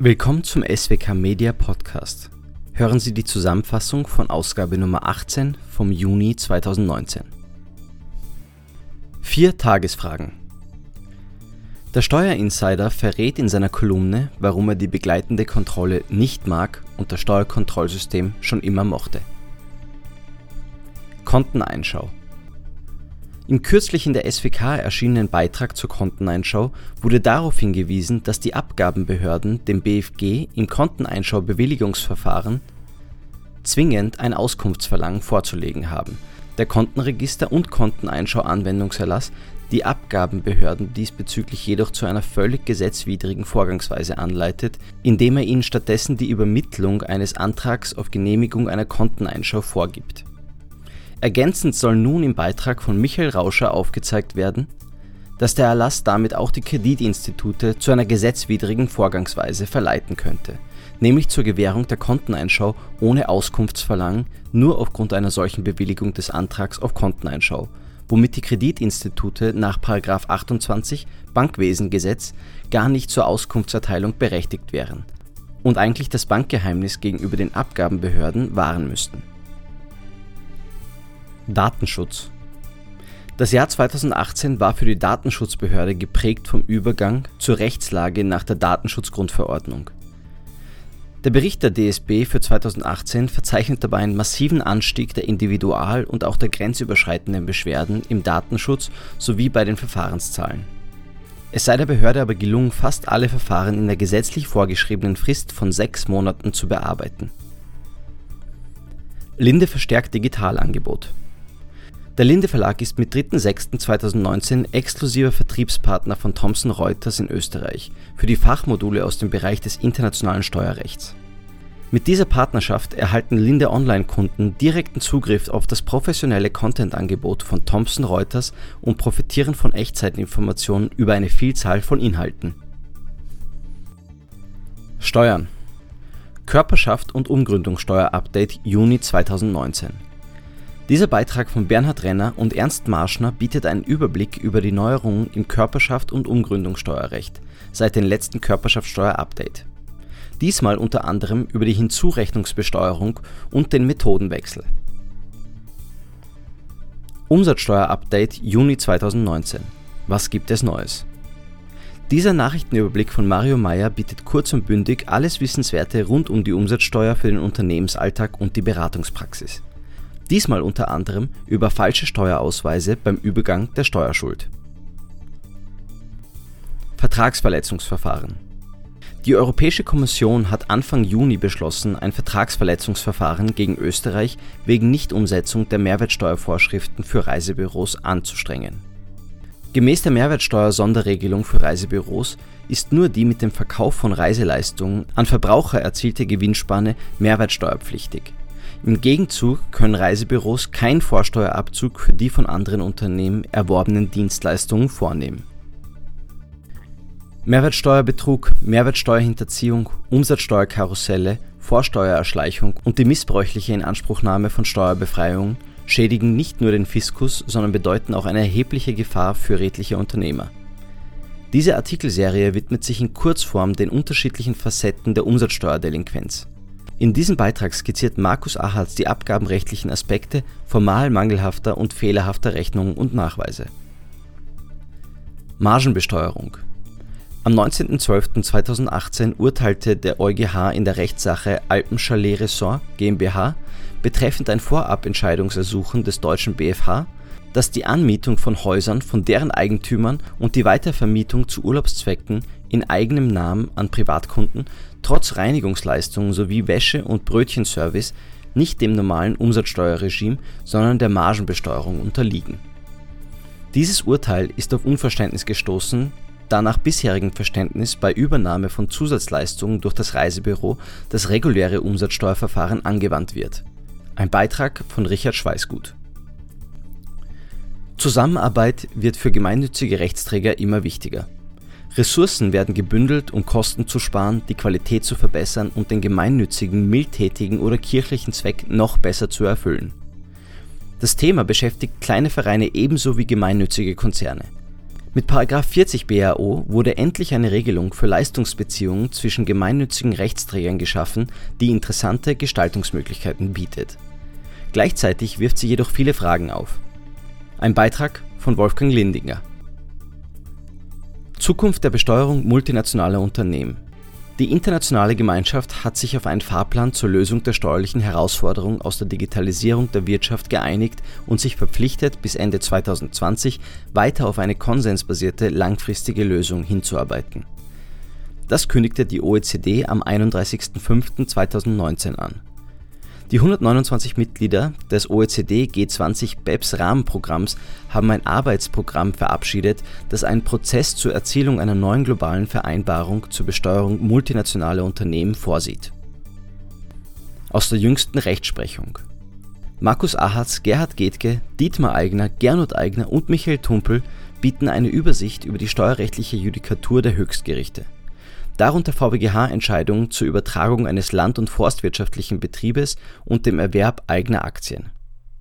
Willkommen zum SWK Media Podcast. Hören Sie die Zusammenfassung von Ausgabe Nummer 18 vom Juni 2019. Vier Tagesfragen. Der Steuerinsider verrät in seiner Kolumne, warum er die begleitende Kontrolle nicht mag und das Steuerkontrollsystem schon immer mochte. Konteneinschau. Im kürzlich in der SWK erschienenen Beitrag zur Konteneinschau wurde darauf hingewiesen, dass die Abgabenbehörden dem BfG im Konteneinschau-Bewilligungsverfahren zwingend ein Auskunftsverlangen vorzulegen haben, der Kontenregister- und Konteneinschau-Anwendungserlass die Abgabenbehörden diesbezüglich jedoch zu einer völlig gesetzwidrigen Vorgangsweise anleitet, indem er ihnen stattdessen die Übermittlung eines Antrags auf Genehmigung einer Konteneinschau vorgibt Ergänzend soll nun im Beitrag von Michael Rauscher aufgezeigt werden, dass der Erlass damit auch die Kreditinstitute zu einer gesetzwidrigen Vorgangsweise verleiten könnte, nämlich zur Gewährung der Konteneinschau ohne Auskunftsverlangen nur aufgrund einer solchen Bewilligung des Antrags auf Konteneinschau, womit die Kreditinstitute nach 28 Bankwesengesetz gar nicht zur Auskunftserteilung berechtigt wären und eigentlich das Bankgeheimnis gegenüber den Abgabenbehörden wahren müssten Datenschutz Das Jahr 2018 war für die Datenschutzbehörde geprägt vom Übergang zur Rechtslage nach der Datenschutzgrundverordnung. Der Bericht der DSB für 2018 verzeichnet dabei einen massiven Anstieg der individual und auch der grenzüberschreitenden Beschwerden im Datenschutz sowie bei den Verfahrenszahlen. Es sei der Behörde aber gelungen, fast alle Verfahren in der gesetzlich vorgeschriebenen Frist von sechs Monaten zu bearbeiten. Linde verstärkt Digitalangebot der Linde Verlag ist mit 3.6.2019 exklusiver Vertriebspartner von Thomson Reuters in Österreich für die Fachmodule aus dem Bereich des internationalen Steuerrechts. Mit dieser Partnerschaft erhalten Linde Online-Kunden direkten Zugriff auf das professionelle Content-Angebot von Thomson Reuters und profitieren von Echtzeitinformationen über eine Vielzahl von Inhalten. Steuern Körperschaft und Umgründungssteuer-Update Juni 2019 dieser Beitrag von Bernhard Renner und Ernst Marschner bietet einen Überblick über die Neuerungen im Körperschaft und Umgründungssteuerrecht seit dem letzten Körperschaftsteuer-Update. Diesmal unter anderem über die Hinzurechnungsbesteuerung und den Methodenwechsel. Umsatzsteuer-Update Juni 2019. Was gibt es Neues? Dieser Nachrichtenüberblick von Mario Meyer bietet kurz und bündig alles Wissenswerte rund um die Umsatzsteuer für den Unternehmensalltag und die Beratungspraxis. Diesmal unter anderem über falsche Steuerausweise beim Übergang der Steuerschuld. Vertragsverletzungsverfahren Die Europäische Kommission hat Anfang Juni beschlossen, ein Vertragsverletzungsverfahren gegen Österreich wegen Nichtumsetzung der Mehrwertsteuervorschriften für Reisebüros anzustrengen. Gemäß der Mehrwertsteuer-Sonderregelung für Reisebüros ist nur die mit dem Verkauf von Reiseleistungen an Verbraucher erzielte Gewinnspanne mehrwertsteuerpflichtig im Gegenzug können Reisebüros keinen Vorsteuerabzug für die von anderen Unternehmen erworbenen Dienstleistungen vornehmen. Mehrwertsteuerbetrug, Mehrwertsteuerhinterziehung, Umsatzsteuerkarusselle, Vorsteuererschleichung und die missbräuchliche Inanspruchnahme von Steuerbefreiungen schädigen nicht nur den Fiskus, sondern bedeuten auch eine erhebliche Gefahr für redliche Unternehmer. Diese Artikelserie widmet sich in Kurzform den unterschiedlichen Facetten der Umsatzsteuerdelinquenz in diesem Beitrag skizziert Markus Achatz die abgabenrechtlichen Aspekte formal mangelhafter und fehlerhafter Rechnungen und Nachweise. Margenbesteuerung Am 19.12.2018 urteilte der EuGH in der Rechtssache Alpenchalet Ressort GmbH betreffend ein Vorabentscheidungsersuchen des deutschen BfH, dass die Anmietung von Häusern von deren Eigentümern und die Weitervermietung zu Urlaubszwecken in eigenem Namen an Privatkunden trotz Reinigungsleistungen sowie Wäsche und Brötchenservice nicht dem normalen Umsatzsteuerregime, sondern der Margenbesteuerung unterliegen. Dieses Urteil ist auf Unverständnis gestoßen, da nach bisherigem Verständnis bei Übernahme von Zusatzleistungen durch das Reisebüro das reguläre Umsatzsteuerverfahren angewandt wird. Ein Beitrag von Richard Schweißgut. Zusammenarbeit wird für gemeinnützige Rechtsträger immer wichtiger. Ressourcen werden gebündelt, um Kosten zu sparen, die Qualität zu verbessern und den gemeinnützigen, mildtätigen oder kirchlichen Zweck noch besser zu erfüllen. Das Thema beschäftigt kleine Vereine ebenso wie gemeinnützige Konzerne. Mit § 40 BAO wurde endlich eine Regelung für Leistungsbeziehungen zwischen gemeinnützigen Rechtsträgern geschaffen, die interessante Gestaltungsmöglichkeiten bietet. Gleichzeitig wirft sie jedoch viele Fragen auf. Ein Beitrag von Wolfgang Lindinger. Zukunft der Besteuerung multinationaler Unternehmen die internationale Gemeinschaft hat sich auf einen Fahrplan zur Lösung der steuerlichen Herausforderungen aus der Digitalisierung der Wirtschaft geeinigt und sich verpflichtet, bis Ende 2020 weiter auf eine konsensbasierte langfristige Lösung hinzuarbeiten. Das kündigte die OECD am 31.05.2019 an die 129 Mitglieder des OECD G20 BEPS Rahmenprogramms haben ein Arbeitsprogramm verabschiedet, das einen Prozess zur Erzielung einer neuen globalen Vereinbarung zur Besteuerung multinationaler Unternehmen vorsieht. Aus der jüngsten Rechtsprechung Markus Ahatz, Gerhard Getke, Dietmar Eigner, Gernot Eigner und Michael Tumpel bieten eine Übersicht über die steuerrechtliche Judikatur der Höchstgerichte darunter VWGH-Entscheidungen zur Übertragung eines land und forstwirtschaftlichen Betriebes und dem Erwerb eigener Aktien